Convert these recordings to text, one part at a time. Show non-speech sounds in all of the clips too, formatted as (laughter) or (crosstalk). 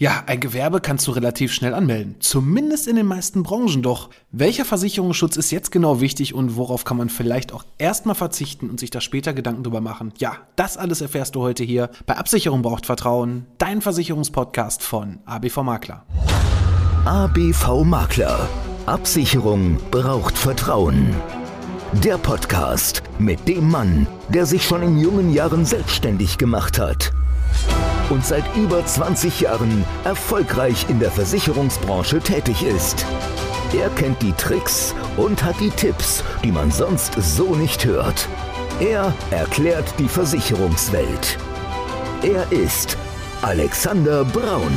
Ja, ein Gewerbe kannst du relativ schnell anmelden. Zumindest in den meisten Branchen. Doch welcher Versicherungsschutz ist jetzt genau wichtig und worauf kann man vielleicht auch erstmal verzichten und sich da später Gedanken drüber machen? Ja, das alles erfährst du heute hier bei Absicherung braucht Vertrauen, dein Versicherungspodcast von ABV Makler. ABV Makler. Absicherung braucht Vertrauen. Der Podcast mit dem Mann, der sich schon in jungen Jahren selbstständig gemacht hat und seit über 20 Jahren erfolgreich in der Versicherungsbranche tätig ist. Er kennt die Tricks und hat die Tipps, die man sonst so nicht hört. Er erklärt die Versicherungswelt. Er ist Alexander Braun.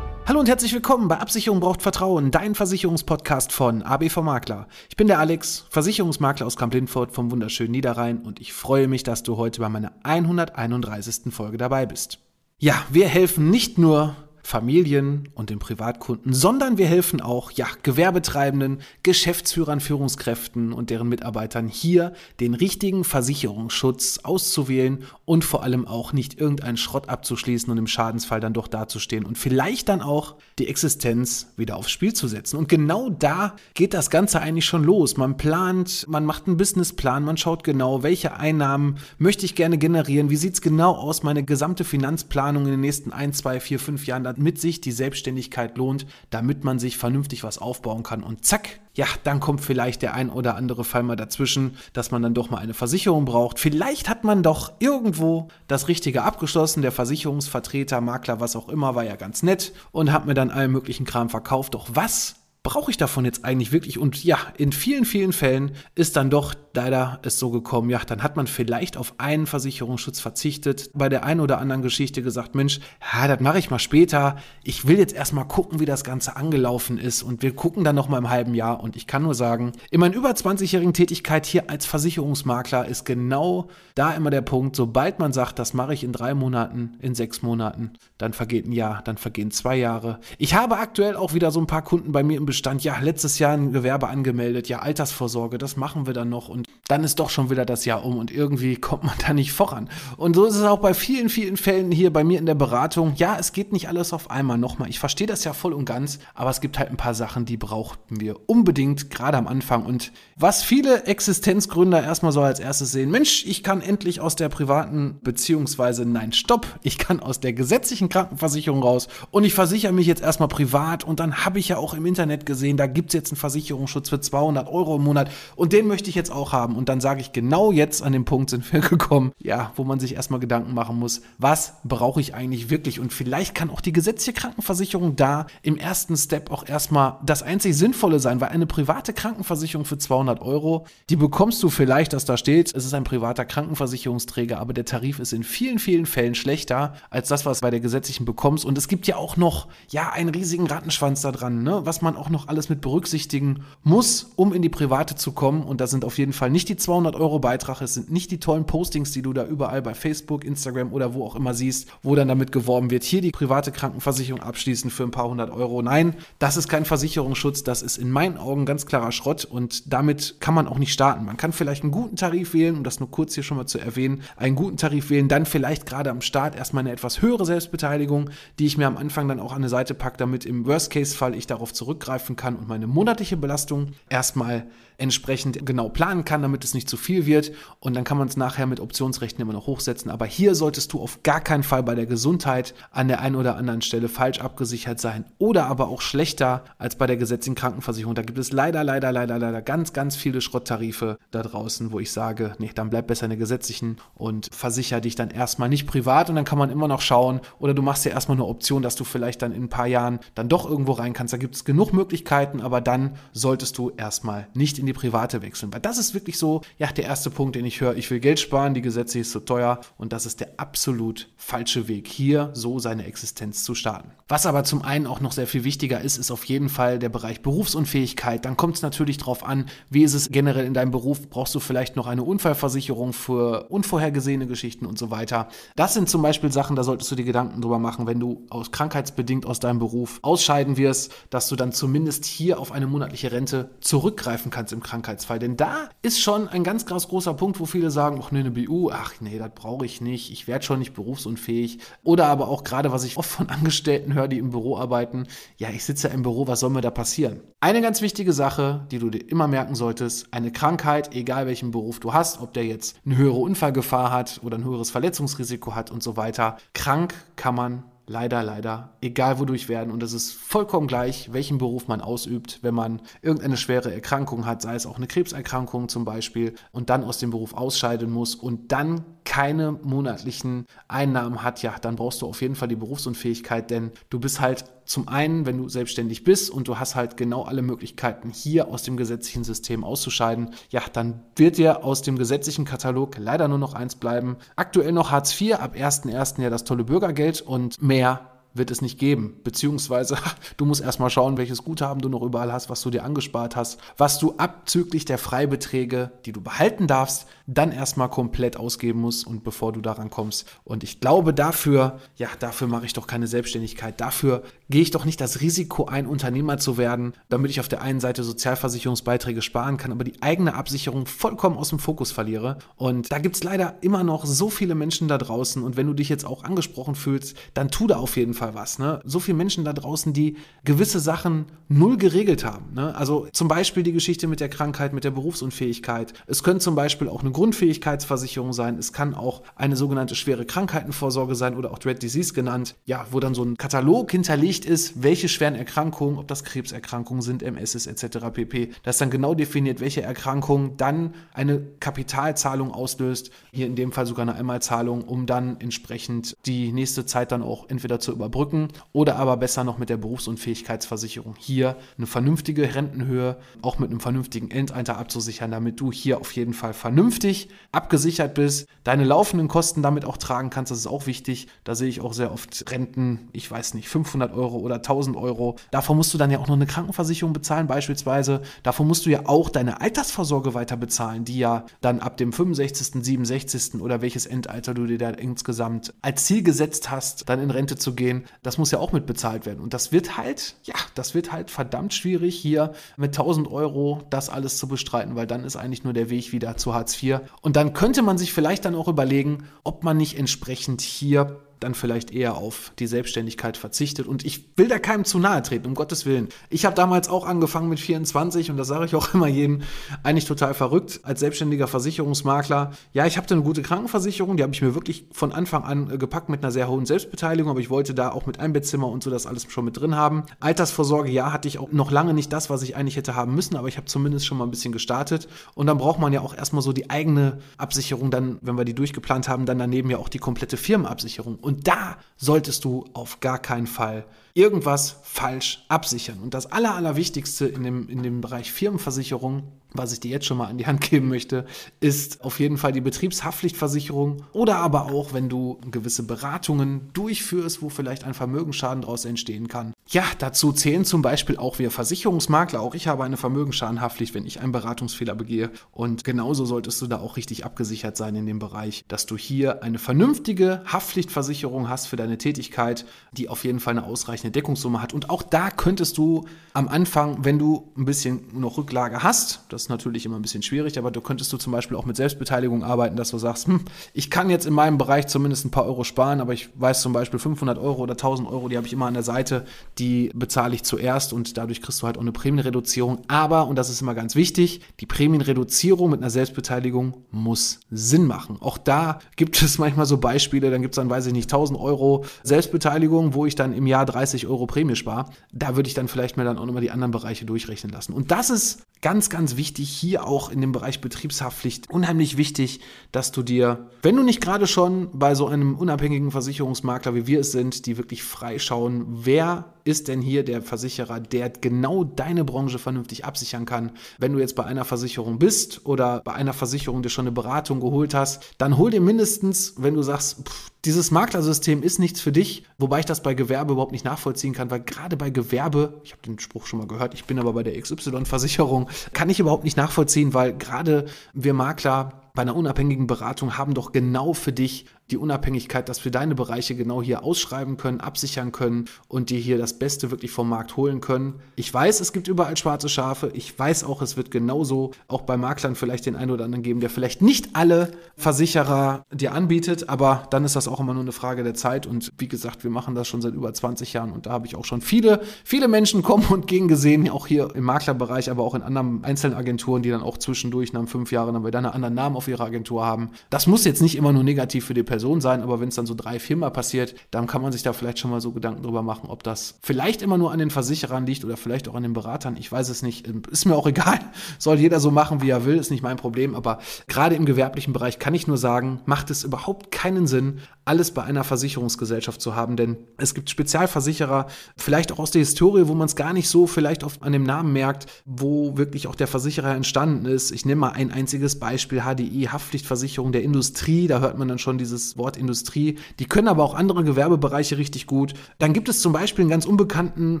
Hallo und herzlich willkommen bei Absicherung braucht Vertrauen, dein Versicherungspodcast von ABV Makler. Ich bin der Alex, Versicherungsmakler aus Kamp-Lindfort vom wunderschönen Niederrhein und ich freue mich, dass du heute bei meiner 131. Folge dabei bist. Ja, wir helfen nicht nur Familien und den Privatkunden, sondern wir helfen auch ja, Gewerbetreibenden, Geschäftsführern, Führungskräften und deren Mitarbeitern hier den richtigen Versicherungsschutz auszuwählen und vor allem auch nicht irgendeinen Schrott abzuschließen und im Schadensfall dann doch dazustehen und vielleicht dann auch die Existenz wieder aufs Spiel zu setzen. Und genau da geht das Ganze eigentlich schon los. Man plant, man macht einen Businessplan, man schaut genau, welche Einnahmen möchte ich gerne generieren, wie sieht es genau aus, meine gesamte Finanzplanung in den nächsten ein, zwei, vier, fünf Jahren damit sich die Selbstständigkeit lohnt, damit man sich vernünftig was aufbauen kann. Und zack, ja, dann kommt vielleicht der ein oder andere Fall mal dazwischen, dass man dann doch mal eine Versicherung braucht. Vielleicht hat man doch irgendwo das Richtige abgeschlossen. Der Versicherungsvertreter, Makler, was auch immer, war ja ganz nett und hat mir dann allen möglichen Kram verkauft. Doch was brauche ich davon jetzt eigentlich wirklich? Und ja, in vielen, vielen Fällen ist dann doch leider es so gekommen, ja, dann hat man vielleicht auf einen Versicherungsschutz verzichtet, bei der einen oder anderen Geschichte gesagt, Mensch, ja, das mache ich mal später. Ich will jetzt erstmal gucken, wie das Ganze angelaufen ist und wir gucken dann noch mal im halben Jahr und ich kann nur sagen, in meiner über 20-jährigen Tätigkeit hier als Versicherungsmakler ist genau da immer der Punkt, sobald man sagt, das mache ich in drei Monaten, in sechs Monaten, dann vergeht ein Jahr, dann vergehen zwei Jahre. Ich habe aktuell auch wieder so ein paar Kunden bei mir im Bestand, ja, letztes Jahr ein Gewerbe angemeldet, ja, Altersvorsorge, das machen wir dann noch und dann ist doch schon wieder das Jahr um und irgendwie kommt man da nicht voran. Und so ist es auch bei vielen, vielen Fällen hier bei mir in der Beratung. Ja, es geht nicht alles auf einmal nochmal. Ich verstehe das ja voll und ganz, aber es gibt halt ein paar Sachen, die brauchten wir unbedingt, gerade am Anfang. Und was viele Existenzgründer erstmal so als erstes sehen, Mensch, ich kann endlich aus der privaten, beziehungsweise nein, stopp, ich kann aus der gesetzlichen Krankenversicherung raus und ich versichere mich jetzt erstmal privat und dann habe ich ja auch im Internet gesehen, da gibt es jetzt einen Versicherungsschutz für 200 Euro im Monat und den möchte ich jetzt auch haben. Und dann sage ich, genau jetzt an dem Punkt sind wir (laughs) gekommen, ja, wo man sich erstmal Gedanken machen muss, was brauche ich eigentlich wirklich? Und vielleicht kann auch die gesetzliche Krankenversicherung da im ersten Step auch erstmal das einzig Sinnvolle sein, weil eine private Krankenversicherung für 200 Euro, die bekommst du vielleicht, dass da steht, es ist ein privater Krankenversicherungsträger, aber der Tarif ist in vielen, vielen Fällen schlechter als das, was bei der gesetzlichen bekommst. Und es gibt ja auch noch, ja, einen riesigen Rattenschwanz da dran, ne? was man auch noch alles mit berücksichtigen muss, um in die private zu kommen. Und da sind auf jeden Fall nicht die die 200 Euro Beitrag, es sind nicht die tollen Postings, die du da überall bei Facebook, Instagram oder wo auch immer siehst, wo dann damit geworben wird, hier die private Krankenversicherung abschließen für ein paar hundert Euro. Nein, das ist kein Versicherungsschutz, das ist in meinen Augen ganz klarer Schrott und damit kann man auch nicht starten. Man kann vielleicht einen guten Tarif wählen, um das nur kurz hier schon mal zu erwähnen, einen guten Tarif wählen, dann vielleicht gerade am Start erstmal eine etwas höhere Selbstbeteiligung, die ich mir am Anfang dann auch an eine Seite packe, damit im Worst-Case-Fall ich darauf zurückgreifen kann und meine monatliche Belastung erstmal entsprechend genau planen kann, damit es nicht zu viel wird. Und dann kann man es nachher mit Optionsrechten immer noch hochsetzen. Aber hier solltest du auf gar keinen Fall bei der Gesundheit an der einen oder anderen Stelle falsch abgesichert sein oder aber auch schlechter als bei der gesetzlichen Krankenversicherung. Da gibt es leider, leider, leider, leider ganz, ganz viele Schrotttarife da draußen, wo ich sage, nee, dann bleib besser in der gesetzlichen und versichere dich dann erstmal nicht privat und dann kann man immer noch schauen oder du machst dir erstmal eine Option, dass du vielleicht dann in ein paar Jahren dann doch irgendwo rein kannst. Da gibt es genug Möglichkeiten, aber dann solltest du erstmal nicht in die private wechseln, weil das ist wirklich so, ja, der erste Punkt, den ich höre. Ich will Geld sparen, die Gesetze ist so teuer und das ist der absolut falsche Weg, hier so seine Existenz zu starten. Was aber zum einen auch noch sehr viel wichtiger ist, ist auf jeden Fall der Bereich Berufsunfähigkeit. Dann kommt es natürlich darauf an, wie ist es generell in deinem Beruf? Brauchst du vielleicht noch eine Unfallversicherung für unvorhergesehene Geschichten und so weiter? Das sind zum Beispiel Sachen, da solltest du dir Gedanken drüber machen, wenn du aus krankheitsbedingt aus deinem Beruf ausscheiden wirst, dass du dann zumindest hier auf eine monatliche Rente zurückgreifen kannst im Krankheitsfall. Denn da ist schon ein ganz, ganz großer Punkt, wo viele sagen, ach nee, eine BU, ach nee, das brauche ich nicht, ich werde schon nicht berufsunfähig. Oder aber auch gerade, was ich oft von Angestellten höre, die im Büro arbeiten, ja, ich sitze ja im Büro, was soll mir da passieren? Eine ganz wichtige Sache, die du dir immer merken solltest, eine Krankheit, egal welchen Beruf du hast, ob der jetzt eine höhere Unfallgefahr hat oder ein höheres Verletzungsrisiko hat und so weiter, krank kann man leider, leider, egal wodurch werden. Und es ist vollkommen gleich, welchen Beruf man ausübt, wenn man irgendeine schwere Erkrankung hat, sei es auch eine Krebserkrankung zum Beispiel, und dann aus dem Beruf ausscheiden muss und dann keine monatlichen Einnahmen hat, ja, dann brauchst du auf jeden Fall die Berufsunfähigkeit, denn du bist halt zum einen, wenn du selbstständig bist und du hast halt genau alle Möglichkeiten, hier aus dem gesetzlichen System auszuscheiden, ja, dann wird dir aus dem gesetzlichen Katalog leider nur noch eins bleiben. Aktuell noch Hartz IV, ab 1.1. ja das tolle Bürgergeld und mehr wird es nicht geben. Beziehungsweise (laughs) du musst erstmal schauen, welches Guthaben du noch überall hast, was du dir angespart hast, was du abzüglich der Freibeträge, die du behalten darfst, dann erstmal komplett ausgeben musst und bevor du daran kommst. Und ich glaube dafür, ja, dafür mache ich doch keine Selbstständigkeit. Dafür gehe ich doch nicht das Risiko ein, Unternehmer zu werden, damit ich auf der einen Seite Sozialversicherungsbeiträge sparen kann, aber die eigene Absicherung vollkommen aus dem Fokus verliere. Und da gibt es leider immer noch so viele Menschen da draußen. Und wenn du dich jetzt auch angesprochen fühlst, dann tu da auf jeden Fall Fall was. Ne? So viele Menschen da draußen, die gewisse Sachen null geregelt haben. Ne? Also zum Beispiel die Geschichte mit der Krankheit, mit der Berufsunfähigkeit. Es könnte zum Beispiel auch eine Grundfähigkeitsversicherung sein. Es kann auch eine sogenannte schwere Krankheitenvorsorge sein oder auch Dread Disease genannt. Ja, wo dann so ein Katalog hinterlegt ist, welche schweren Erkrankungen, ob das Krebserkrankungen sind, MS ist etc. pp. Das dann genau definiert, welche Erkrankung dann eine Kapitalzahlung auslöst. Hier in dem Fall sogar eine Einmalzahlung, um dann entsprechend die nächste Zeit dann auch entweder zu überbrücken überbrücken oder aber besser noch mit der Berufsunfähigkeitsversicherung hier eine vernünftige Rentenhöhe auch mit einem vernünftigen Endalter abzusichern, damit du hier auf jeden Fall vernünftig abgesichert bist, deine laufenden Kosten damit auch tragen kannst, das ist auch wichtig. Da sehe ich auch sehr oft Renten, ich weiß nicht, 500 Euro oder 1000 Euro. Davon musst du dann ja auch noch eine Krankenversicherung bezahlen beispielsweise. Davon musst du ja auch deine Altersvorsorge weiter bezahlen, die ja dann ab dem 65., 67. oder welches Endalter du dir da insgesamt als Ziel gesetzt hast, dann in Rente zu gehen, das muss ja auch mit bezahlt werden. Und das wird halt, ja, das wird halt verdammt schwierig, hier mit 1000 Euro das alles zu bestreiten, weil dann ist eigentlich nur der Weg wieder zu Hartz IV. Und dann könnte man sich vielleicht dann auch überlegen, ob man nicht entsprechend hier dann vielleicht eher auf die Selbstständigkeit verzichtet. Und ich will da keinem zu nahe treten, um Gottes Willen. Ich habe damals auch angefangen mit 24 und das sage ich auch immer jedem, eigentlich total verrückt, als selbstständiger Versicherungsmakler. Ja, ich habe da eine gute Krankenversicherung, die habe ich mir wirklich von Anfang an äh, gepackt mit einer sehr hohen Selbstbeteiligung, aber ich wollte da auch mit Einbettzimmer und so das alles schon mit drin haben. Altersvorsorge, ja, hatte ich auch noch lange nicht das, was ich eigentlich hätte haben müssen, aber ich habe zumindest schon mal ein bisschen gestartet. Und dann braucht man ja auch erstmal so die eigene Absicherung, dann, wenn wir die durchgeplant haben, dann daneben ja auch die komplette Firmenabsicherung. Und und da solltest du auf gar keinen Fall irgendwas falsch absichern. Und das Aller, Allerwichtigste in dem, in dem Bereich Firmenversicherung, was ich dir jetzt schon mal an die Hand geben möchte, ist auf jeden Fall die Betriebshaftpflichtversicherung oder aber auch, wenn du gewisse Beratungen durchführst, wo vielleicht ein Vermögensschaden daraus entstehen kann. Ja, dazu zählen zum Beispiel auch wir Versicherungsmakler. Auch ich habe eine Vermögensschadenhaftpflicht, wenn ich einen Beratungsfehler begehe. Und genauso solltest du da auch richtig abgesichert sein in dem Bereich, dass du hier eine vernünftige Haftpflichtversicherung hast für deine Tätigkeit, die auf jeden Fall eine ausreichende Deckungssumme hat. Und auch da könntest du am Anfang, wenn du ein bisschen noch Rücklage hast, das ist natürlich immer ein bisschen schwierig, aber du könntest du zum Beispiel auch mit Selbstbeteiligung arbeiten, dass du sagst, hm, ich kann jetzt in meinem Bereich zumindest ein paar Euro sparen, aber ich weiß zum Beispiel 500 Euro oder 1000 Euro, die habe ich immer an der Seite, die bezahle ich zuerst und dadurch kriegst du halt auch eine Prämienreduzierung. Aber, und das ist immer ganz wichtig, die Prämienreduzierung mit einer Selbstbeteiligung muss Sinn machen. Auch da gibt es manchmal so Beispiele, dann gibt es dann, weiß ich nicht, 1000 Euro Selbstbeteiligung, wo ich dann im Jahr 30 Euro Prämie spare. Da würde ich dann vielleicht mir dann auch nochmal die anderen Bereiche durchrechnen lassen. Und das ist ganz, ganz wichtig hier auch in dem Bereich Betriebshaftpflicht. Unheimlich wichtig, dass du dir, wenn du nicht gerade schon bei so einem unabhängigen Versicherungsmakler wie wir es sind, die wirklich frei schauen, wer ist denn hier der Versicherer, der genau deine Branche vernünftig absichern kann. Wenn du jetzt bei einer Versicherung bist oder bei einer Versicherung dir schon eine Beratung geholt hast, dann hol dir mindestens, wenn du sagst, pff, dieses Maklersystem ist nichts für dich, wobei ich das bei Gewerbe überhaupt nicht nachvollziehen kann, weil gerade bei Gewerbe, ich habe den Spruch schon mal gehört, ich bin aber bei der XY-Versicherung, kann ich überhaupt nicht nachvollziehen, weil gerade wir Makler bei einer unabhängigen Beratung haben doch genau für dich die Unabhängigkeit, dass wir deine Bereiche genau hier ausschreiben können, absichern können und dir hier das Beste wirklich vom Markt holen können. Ich weiß, es gibt überall schwarze Schafe. Ich weiß auch, es wird genauso auch bei Maklern vielleicht den einen oder anderen geben, der vielleicht nicht alle Versicherer dir anbietet, aber dann ist das auch immer nur eine Frage der Zeit. Und wie gesagt, wir machen das schon seit über 20 Jahren und da habe ich auch schon viele, viele Menschen kommen und gehen gesehen, auch hier im Maklerbereich, aber auch in anderen einzelnen Agenturen, die dann auch zwischendurch nach fünf Jahren dann wieder einen anderen Namen auf ihrer Agentur haben. Das muss jetzt nicht immer nur negativ für die Person Person sein, aber wenn es dann so drei, viermal passiert, dann kann man sich da vielleicht schon mal so Gedanken drüber machen, ob das vielleicht immer nur an den Versicherern liegt oder vielleicht auch an den Beratern. Ich weiß es nicht. Ist mir auch (laughs) egal. Soll jeder so machen, wie er will, ist nicht mein Problem. Aber gerade im gewerblichen Bereich kann ich nur sagen, macht es überhaupt keinen Sinn, alles bei einer Versicherungsgesellschaft zu haben, denn es gibt Spezialversicherer, vielleicht auch aus der Historie, wo man es gar nicht so vielleicht oft an dem Namen merkt, wo wirklich auch der Versicherer entstanden ist. Ich nehme mal ein einziges Beispiel, HDI, Haftpflichtversicherung der Industrie, da hört man dann schon dieses Wort Industrie. Die können aber auch andere Gewerbebereiche richtig gut. Dann gibt es zum Beispiel einen ganz unbekannten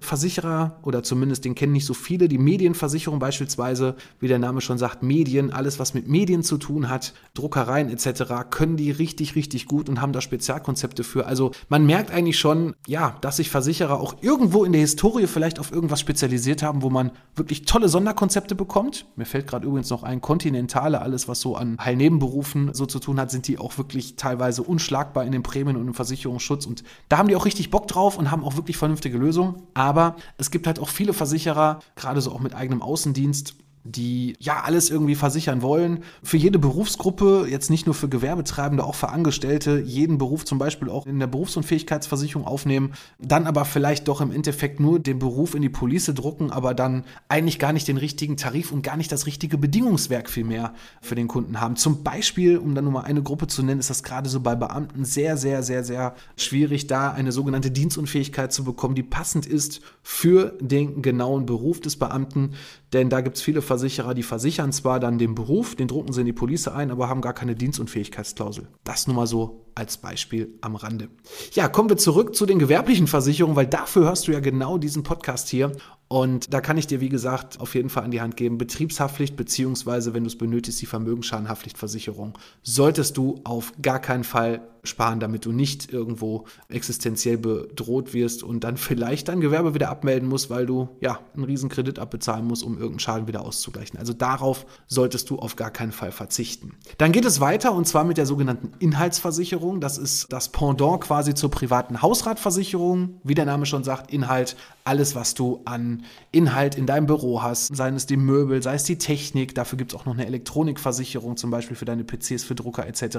Versicherer oder zumindest den kennen nicht so viele, die Medienversicherung beispielsweise, wie der Name schon sagt, Medien, alles was mit Medien zu tun hat, Druckereien etc., können die richtig, richtig gut und haben da Spezialkonzepte für. Also man merkt eigentlich schon, ja, dass sich Versicherer auch irgendwo in der Historie vielleicht auf irgendwas spezialisiert haben, wo man wirklich tolle Sonderkonzepte bekommt. Mir fällt gerade übrigens noch ein, Kontinentale, alles was so an Heilnebenberufen so zu tun hat, sind die auch wirklich teilweise teilweise unschlagbar in den Prämien und im Versicherungsschutz. Und da haben die auch richtig Bock drauf und haben auch wirklich vernünftige Lösungen. Aber es gibt halt auch viele Versicherer, gerade so auch mit eigenem Außendienst, die ja alles irgendwie versichern wollen. Für jede Berufsgruppe, jetzt nicht nur für Gewerbetreibende, auch für Angestellte, jeden Beruf zum Beispiel auch in der Berufsunfähigkeitsversicherung aufnehmen, dann aber vielleicht doch im Endeffekt nur den Beruf in die Police drucken, aber dann eigentlich gar nicht den richtigen Tarif und gar nicht das richtige Bedingungswerk viel mehr für den Kunden haben. Zum Beispiel, um dann nur mal eine Gruppe zu nennen, ist das gerade so bei Beamten sehr, sehr, sehr, sehr schwierig, da eine sogenannte Dienstunfähigkeit zu bekommen, die passend ist für den genauen Beruf des Beamten. Denn da gibt es viele Versicherer, die versichern zwar dann den Beruf, den drucken sie in die Police ein, aber haben gar keine Dienstunfähigkeitsklausel. Das nur mal so als Beispiel am Rande. Ja, kommen wir zurück zu den gewerblichen Versicherungen, weil dafür hörst du ja genau diesen Podcast hier. Und da kann ich dir, wie gesagt, auf jeden Fall an die Hand geben, Betriebshaftpflicht beziehungsweise, wenn du es benötigst, die Vermögensschadenhaftpflichtversicherung, solltest du auf gar keinen Fall sparen, damit du nicht irgendwo existenziell bedroht wirst und dann vielleicht dein Gewerbe wieder abmelden musst, weil du ja einen riesen Kredit abbezahlen musst, um irgendeinen Schaden wieder auszugleichen. Also darauf solltest du auf gar keinen Fall verzichten. Dann geht es weiter und zwar mit der sogenannten Inhaltsversicherung. Das ist das Pendant quasi zur privaten Hausratversicherung. Wie der Name schon sagt, Inhalt, alles, was du an Inhalt in deinem Büro hast, seien es die Möbel, sei es die Technik, dafür gibt es auch noch eine Elektronikversicherung, zum Beispiel für deine PCs, für Drucker etc.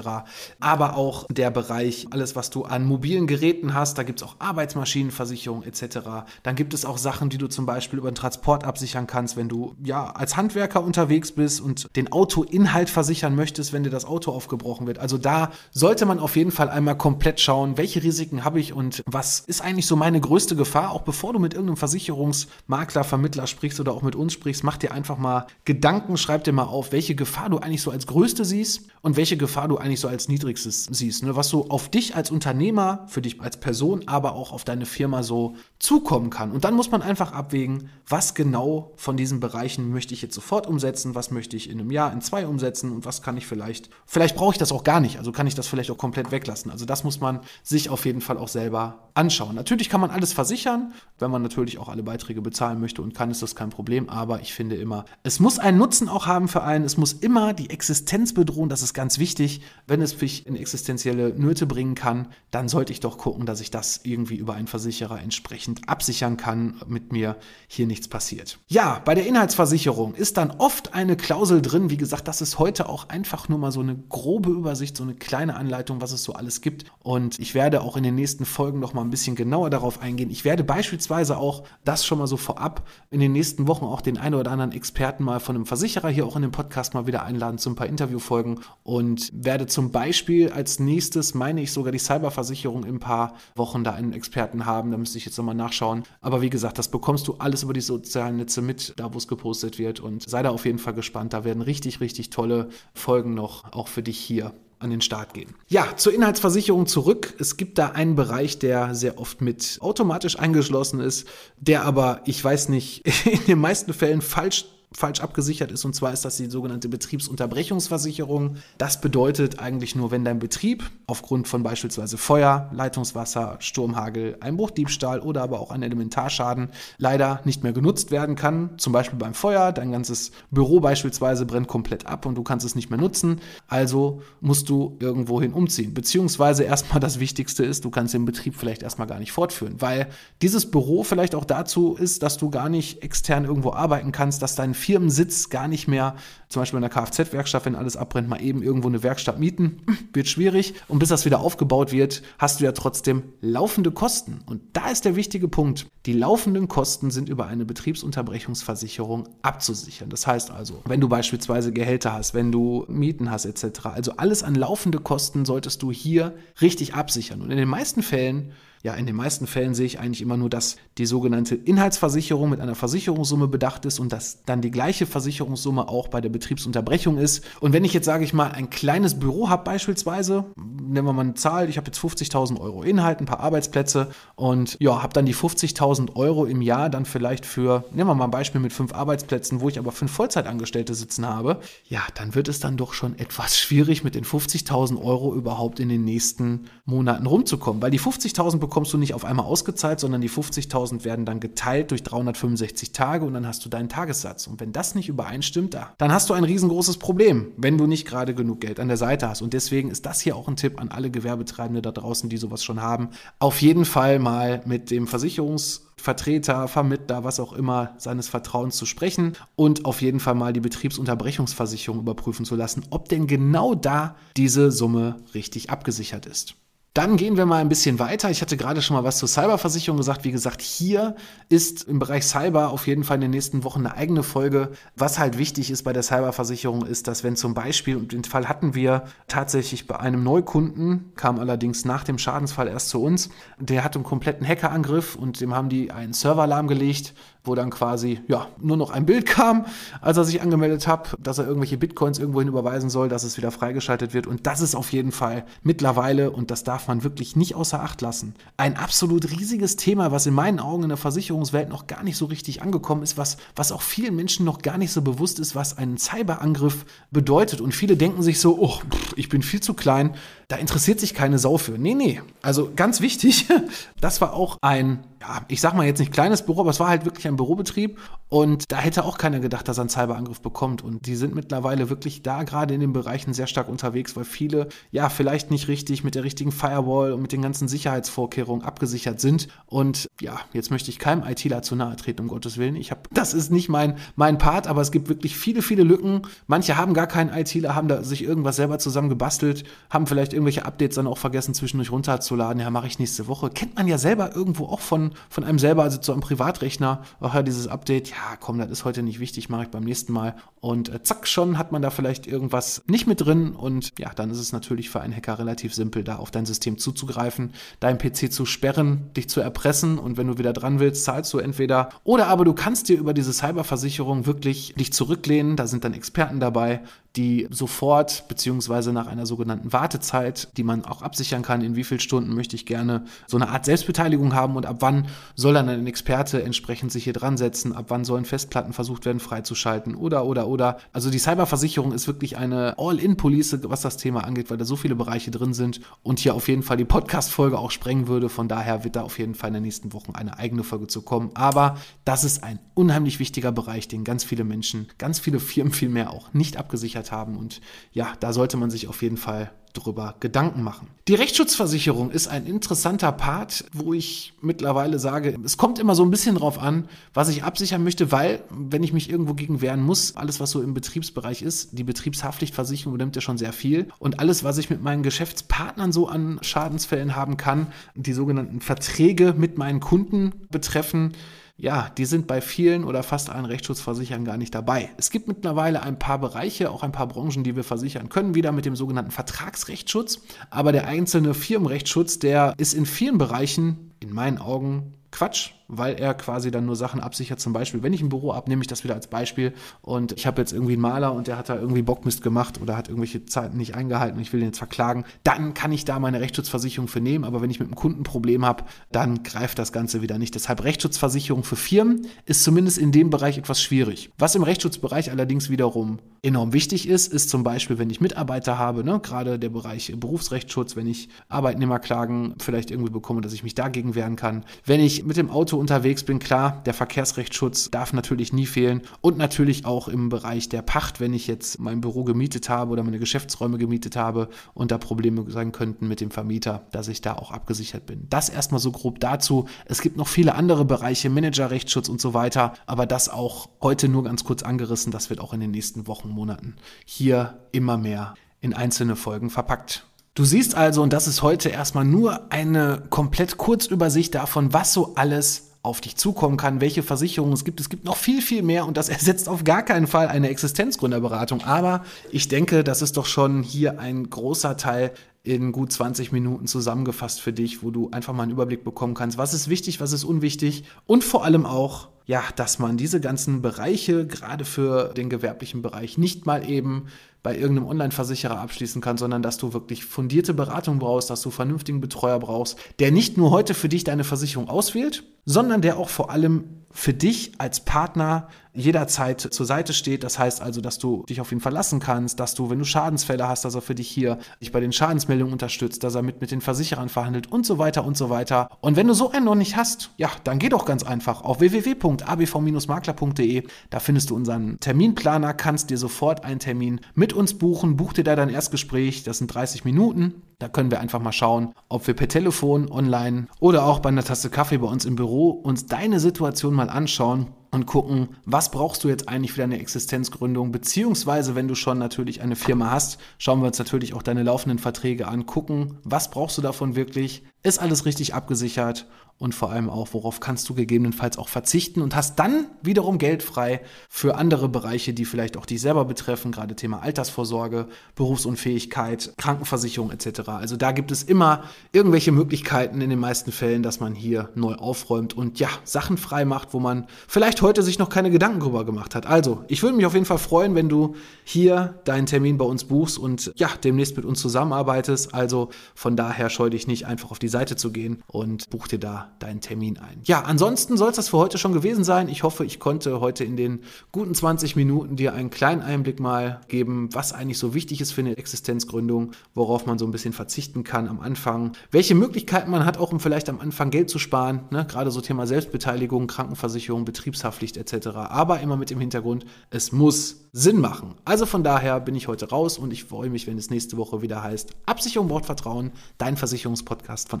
Aber auch der Bereich, alles, was du an mobilen Geräten hast, da gibt es auch Arbeitsmaschinenversicherung etc. Dann gibt es auch Sachen, die du zum Beispiel über den Transport absichern kannst, wenn du ja als Handwerker unterwegs bist und den Autoinhalt versichern möchtest, wenn dir das Auto aufgebrochen wird. Also da sollte man auf jeden Fall einmal komplett schauen, welche Risiken habe ich und was ist eigentlich so meine größte Gefahr, auch bevor du mit irgendeinem Versicherungsmakler, Vermittler sprichst oder auch mit uns sprichst, mach dir einfach mal Gedanken, schreib dir mal auf, welche Gefahr du eigentlich so als größte siehst und welche Gefahr du eigentlich so als niedrigstes siehst. Ne? Was so auf dich als Unternehmer, für dich als Person, aber auch auf deine Firma so zukommen kann. Und dann muss man einfach abwägen, was genau von diesen Bereichen möchte ich jetzt sofort umsetzen, was möchte ich in einem Jahr, in zwei umsetzen und was kann ich vielleicht, vielleicht brauche ich das auch gar nicht, also kann ich das vielleicht auch komplett weglassen. Also das muss man sich auf jeden Fall auch selber anschauen. Natürlich kann man alles versichern, wenn man natürlich auch alle Beiträge bezahlen möchte und kann, ist das kein Problem. Aber ich finde immer, es muss einen Nutzen auch haben für einen. Es muss immer die Existenz bedrohen. Das ist ganz wichtig. Wenn es sich in existenzielle Nöte bringen kann, dann sollte ich doch gucken, dass ich das irgendwie über einen Versicherer entsprechend absichern kann, mit mir hier nichts passiert. Ja, bei der Inhaltsversicherung ist dann oft eine Klausel drin. Wie gesagt, das ist heute auch einfach nur mal so eine grobe Übersicht, so eine kleine Anleitung, was es so alles gibt. Und ich werde auch in den nächsten Folgen noch mal ein bisschen genauer darauf eingehen. Ich werde beispielsweise auch das schon mal so vorab in den nächsten Wochen auch den einen oder anderen Experten mal von einem Versicherer hier auch in dem Podcast mal wieder einladen zu ein paar Interviewfolgen und werde zum Beispiel als nächstes, meine ich sogar die Cyberversicherung in ein paar Wochen da einen Experten haben. Da müsste ich jetzt nochmal nachschauen. Aber wie gesagt, das bekommst du alles über die sozialen Netze mit, da wo es gepostet wird und sei da auf jeden Fall gespannt. Da werden richtig, richtig tolle Folgen noch auch für dich hier an den Start gehen. Ja, zur Inhaltsversicherung zurück. Es gibt da einen Bereich, der sehr oft mit automatisch eingeschlossen ist, der aber, ich weiß nicht, (laughs) in den meisten Fällen falsch falsch abgesichert ist. Und zwar ist das die sogenannte Betriebsunterbrechungsversicherung. Das bedeutet eigentlich nur, wenn dein Betrieb aufgrund von beispielsweise Feuer, Leitungswasser, Sturmhagel, Einbruch, Diebstahl oder aber auch ein Elementarschaden leider nicht mehr genutzt werden kann. Zum Beispiel beim Feuer, dein ganzes Büro beispielsweise brennt komplett ab und du kannst es nicht mehr nutzen. Also musst du irgendwohin umziehen. Beziehungsweise erstmal das Wichtigste ist, du kannst den Betrieb vielleicht erstmal gar nicht fortführen, weil dieses Büro vielleicht auch dazu ist, dass du gar nicht extern irgendwo arbeiten kannst, dass dein Firmensitz gar nicht mehr, zum Beispiel in der Kfz-Werkstatt, wenn alles abbrennt, mal eben irgendwo eine Werkstatt mieten, wird schwierig. Und bis das wieder aufgebaut wird, hast du ja trotzdem laufende Kosten. Und da ist der wichtige Punkt. Die laufenden Kosten sind über eine Betriebsunterbrechungsversicherung abzusichern. Das heißt also, wenn du beispielsweise Gehälter hast, wenn du Mieten hast etc., also alles an laufende Kosten solltest du hier richtig absichern. Und in den meisten Fällen ja, in den meisten Fällen sehe ich eigentlich immer nur, dass die sogenannte Inhaltsversicherung mit einer Versicherungssumme bedacht ist und dass dann die gleiche Versicherungssumme auch bei der Betriebsunterbrechung ist. Und wenn ich jetzt, sage ich mal, ein kleines Büro habe beispielsweise, nehmen wir mal eine Zahl, ich habe jetzt 50.000 Euro Inhalt, ein paar Arbeitsplätze und ja, habe dann die 50.000 Euro im Jahr dann vielleicht für, nehmen wir mal ein Beispiel mit fünf Arbeitsplätzen, wo ich aber fünf Vollzeitangestellte sitzen habe, ja, dann wird es dann doch schon etwas schwierig, mit den 50.000 Euro überhaupt in den nächsten Monaten rumzukommen, weil die 50.000 bekommst du nicht auf einmal ausgezahlt, sondern die 50.000 werden dann geteilt durch 365 Tage und dann hast du deinen Tagessatz. Und wenn das nicht übereinstimmt, dann hast du ein riesengroßes Problem, wenn du nicht gerade genug Geld an der Seite hast. Und deswegen ist das hier auch ein Tipp an alle Gewerbetreibende da draußen, die sowas schon haben. Auf jeden Fall mal mit dem Versicherungsvertreter, Vermittler, was auch immer seines Vertrauens zu sprechen und auf jeden Fall mal die Betriebsunterbrechungsversicherung überprüfen zu lassen, ob denn genau da diese Summe richtig abgesichert ist. Dann gehen wir mal ein bisschen weiter. Ich hatte gerade schon mal was zur Cyberversicherung gesagt. Wie gesagt, hier ist im Bereich Cyber auf jeden Fall in den nächsten Wochen eine eigene Folge. Was halt wichtig ist bei der Cyberversicherung ist, dass wenn zum Beispiel, und den Fall hatten wir tatsächlich bei einem Neukunden, kam allerdings nach dem Schadensfall erst zu uns, der hatte einen kompletten Hackerangriff und dem haben die einen Serveralarm gelegt, wo dann quasi ja nur noch ein Bild kam, als er sich angemeldet hat, dass er irgendwelche Bitcoins irgendwohin überweisen soll, dass es wieder freigeschaltet wird. Und das ist auf jeden Fall mittlerweile, und das darf man wirklich nicht außer Acht lassen, ein absolut riesiges Thema, was in meinen Augen in der Versicherungswelt noch gar nicht so richtig angekommen ist, was, was auch vielen Menschen noch gar nicht so bewusst ist, was ein Cyberangriff bedeutet. Und viele denken sich so, oh, ich bin viel zu klein, da interessiert sich keine Sau für. Nee, nee. Also ganz wichtig, (laughs) das war auch ein, ja, ich sag mal jetzt nicht kleines Büro, aber es war halt wirklich ein Bürobetrieb und da hätte auch keiner gedacht, dass er einen Cyberangriff bekommt. Und die sind mittlerweile wirklich da gerade in den Bereichen sehr stark unterwegs, weil viele ja vielleicht nicht richtig mit der richtigen Firewall und mit den ganzen Sicherheitsvorkehrungen abgesichert sind. Und ja, jetzt möchte ich keinem ITler zu nahe treten, um Gottes Willen. Ich habe, das ist nicht mein, mein Part, aber es gibt wirklich viele, viele Lücken. Manche haben gar keinen ITler, haben da sich irgendwas selber zusammen gebastelt, haben vielleicht irgendwelche Updates dann auch vergessen, zwischendurch runterzuladen. Ja, mache ich nächste Woche. Kennt man ja selber irgendwo auch von, von einem selber, also zu einem Privatrechner. Ach ja, dieses Update, ja, komm, das ist heute nicht wichtig, mache ich beim nächsten Mal. Und äh, zack, schon hat man da vielleicht irgendwas nicht mit drin. Und ja, dann ist es natürlich für einen Hacker relativ simpel, da auf dein System zuzugreifen, deinen PC zu sperren, dich zu erpressen. Und wenn du wieder dran willst, zahlst du entweder. Oder aber du kannst dir über diese Cyberversicherung wirklich dich zurücklehnen. Da sind dann Experten dabei, die sofort beziehungsweise nach einer sogenannten Wartezeit, die man auch absichern kann, in wie vielen Stunden möchte ich gerne so eine Art Selbstbeteiligung haben und ab wann soll dann ein Experte entsprechend sich hier dran setzen, ab wann sollen Festplatten versucht werden freizuschalten oder oder oder. Also die Cyberversicherung ist wirklich eine All-in-Police, was das Thema angeht, weil da so viele Bereiche drin sind und hier auf jeden Fall die Podcast-Folge auch sprengen würde. Von daher wird da auf jeden Fall in den nächsten Wochen eine eigene Folge zu kommen. Aber das ist ein unheimlich wichtiger Bereich, den ganz viele Menschen, ganz viele Firmen vielmehr auch nicht abgesichert abgesichert haben. Und ja, da sollte man sich auf jeden Fall drüber Gedanken machen. Die Rechtsschutzversicherung ist ein interessanter Part, wo ich mittlerweile sage, es kommt immer so ein bisschen drauf an, was ich absichern möchte, weil, wenn ich mich irgendwo gegen wehren muss, alles, was so im Betriebsbereich ist, die Betriebshaftpflichtversicherung übernimmt ja schon sehr viel. Und alles, was ich mit meinen Geschäftspartnern so an Schadensfällen haben kann, die sogenannten Verträge mit meinen Kunden betreffen, ja, die sind bei vielen oder fast allen Rechtsschutzversichern gar nicht dabei. Es gibt mittlerweile ein paar Bereiche, auch ein paar Branchen, die wir versichern können, wieder mit dem sogenannten Vertragsrechtsschutz. Aber der einzelne Firmenrechtsschutz, der ist in vielen Bereichen in meinen Augen Quatsch, weil er quasi dann nur Sachen absichert. Zum Beispiel, wenn ich ein Büro habe, nehme ich das wieder als Beispiel und ich habe jetzt irgendwie einen Maler und der hat da irgendwie Bockmist gemacht oder hat irgendwelche Zeiten nicht eingehalten und ich will den jetzt verklagen, dann kann ich da meine Rechtsschutzversicherung für nehmen. Aber wenn ich mit einem Kunden ein Problem habe, dann greift das Ganze wieder nicht. Deshalb Rechtsschutzversicherung für Firmen ist zumindest in dem Bereich etwas schwierig. Was im Rechtsschutzbereich allerdings wiederum enorm wichtig ist, ist zum Beispiel, wenn ich Mitarbeiter habe, ne, gerade der Bereich Berufsrechtsschutz, wenn ich Arbeitnehmerklagen vielleicht irgendwie bekomme, dass ich mich dagegen wehren kann. Wenn ich mit dem Auto unterwegs bin, klar, der Verkehrsrechtsschutz darf natürlich nie fehlen und natürlich auch im Bereich der Pacht, wenn ich jetzt mein Büro gemietet habe oder meine Geschäftsräume gemietet habe und da Probleme sein könnten mit dem Vermieter, dass ich da auch abgesichert bin. Das erstmal so grob dazu. Es gibt noch viele andere Bereiche, Managerrechtsschutz und so weiter, aber das auch heute nur ganz kurz angerissen. Das wird auch in den nächsten Wochen, Monaten hier immer mehr in einzelne Folgen verpackt. Du siehst also, und das ist heute erstmal nur eine komplett Kurzübersicht davon, was so alles auf dich zukommen kann, welche Versicherungen es gibt. Es gibt noch viel, viel mehr und das (laughs) ersetzt auf gar keinen Fall eine Existenzgründerberatung. Aber ich denke, das ist doch schon hier ein großer Teil in gut 20 Minuten zusammengefasst für dich, wo du einfach mal einen Überblick bekommen kannst, was ist wichtig, was ist unwichtig und vor allem auch, ja, dass man diese ganzen Bereiche, gerade für den gewerblichen Bereich, nicht mal eben bei irgendeinem Online-Versicherer abschließen kann, sondern dass du wirklich fundierte Beratung brauchst, dass du vernünftigen Betreuer brauchst, der nicht nur heute für dich deine Versicherung auswählt, sondern der auch vor allem für dich als Partner jederzeit zur Seite steht. Das heißt also, dass du dich auf ihn verlassen kannst, dass du, wenn du Schadensfälle hast, dass er für dich hier dich bei den Schadensmeldungen unterstützt, dass er mit, mit den Versicherern verhandelt und so weiter und so weiter. Und wenn du so einen noch nicht hast, ja, dann geh doch ganz einfach auf www.abv-makler.de. Da findest du unseren Terminplaner, kannst dir sofort einen Termin mit uns buchen, buch dir da dein Erstgespräch, das sind 30 Minuten. Da können wir einfach mal schauen, ob wir per Telefon, online oder auch bei einer Tasse Kaffee bei uns im Büro uns deine Situation mal anschauen und gucken, was brauchst du jetzt eigentlich für deine Existenzgründung, beziehungsweise wenn du schon natürlich eine Firma hast, schauen wir uns natürlich auch deine laufenden Verträge an, gucken, was brauchst du davon wirklich, ist alles richtig abgesichert und vor allem auch, worauf kannst du gegebenenfalls auch verzichten und hast dann wiederum Geld frei für andere Bereiche, die vielleicht auch dich selber betreffen, gerade Thema Altersvorsorge, Berufsunfähigkeit, Krankenversicherung etc. Also da gibt es immer irgendwelche Möglichkeiten in den meisten Fällen, dass man hier neu aufräumt und ja, Sachen frei macht, wo man vielleicht heute sich noch keine Gedanken drüber gemacht hat. Also, ich würde mich auf jeden Fall freuen, wenn du hier deinen Termin bei uns buchst und ja, demnächst mit uns zusammenarbeitest. Also von daher scheu dich nicht, einfach auf die Seite zu gehen und buch dir da deinen Termin ein. Ja, ansonsten soll es das für heute schon gewesen sein. Ich hoffe, ich konnte heute in den guten 20 Minuten dir einen kleinen Einblick mal geben, was eigentlich so wichtig ist für eine Existenzgründung, worauf man so ein bisschen verzichten kann am Anfang, welche Möglichkeiten man hat, auch um vielleicht am Anfang Geld zu sparen, ne? gerade so Thema Selbstbeteiligung, Krankenversicherung, Betriebshaftpflicht etc. Aber immer mit dem Hintergrund, es muss Sinn machen. Also von daher bin ich heute raus und ich freue mich, wenn es nächste Woche wieder heißt, Absicherung braucht Vertrauen, dein Versicherungspodcast von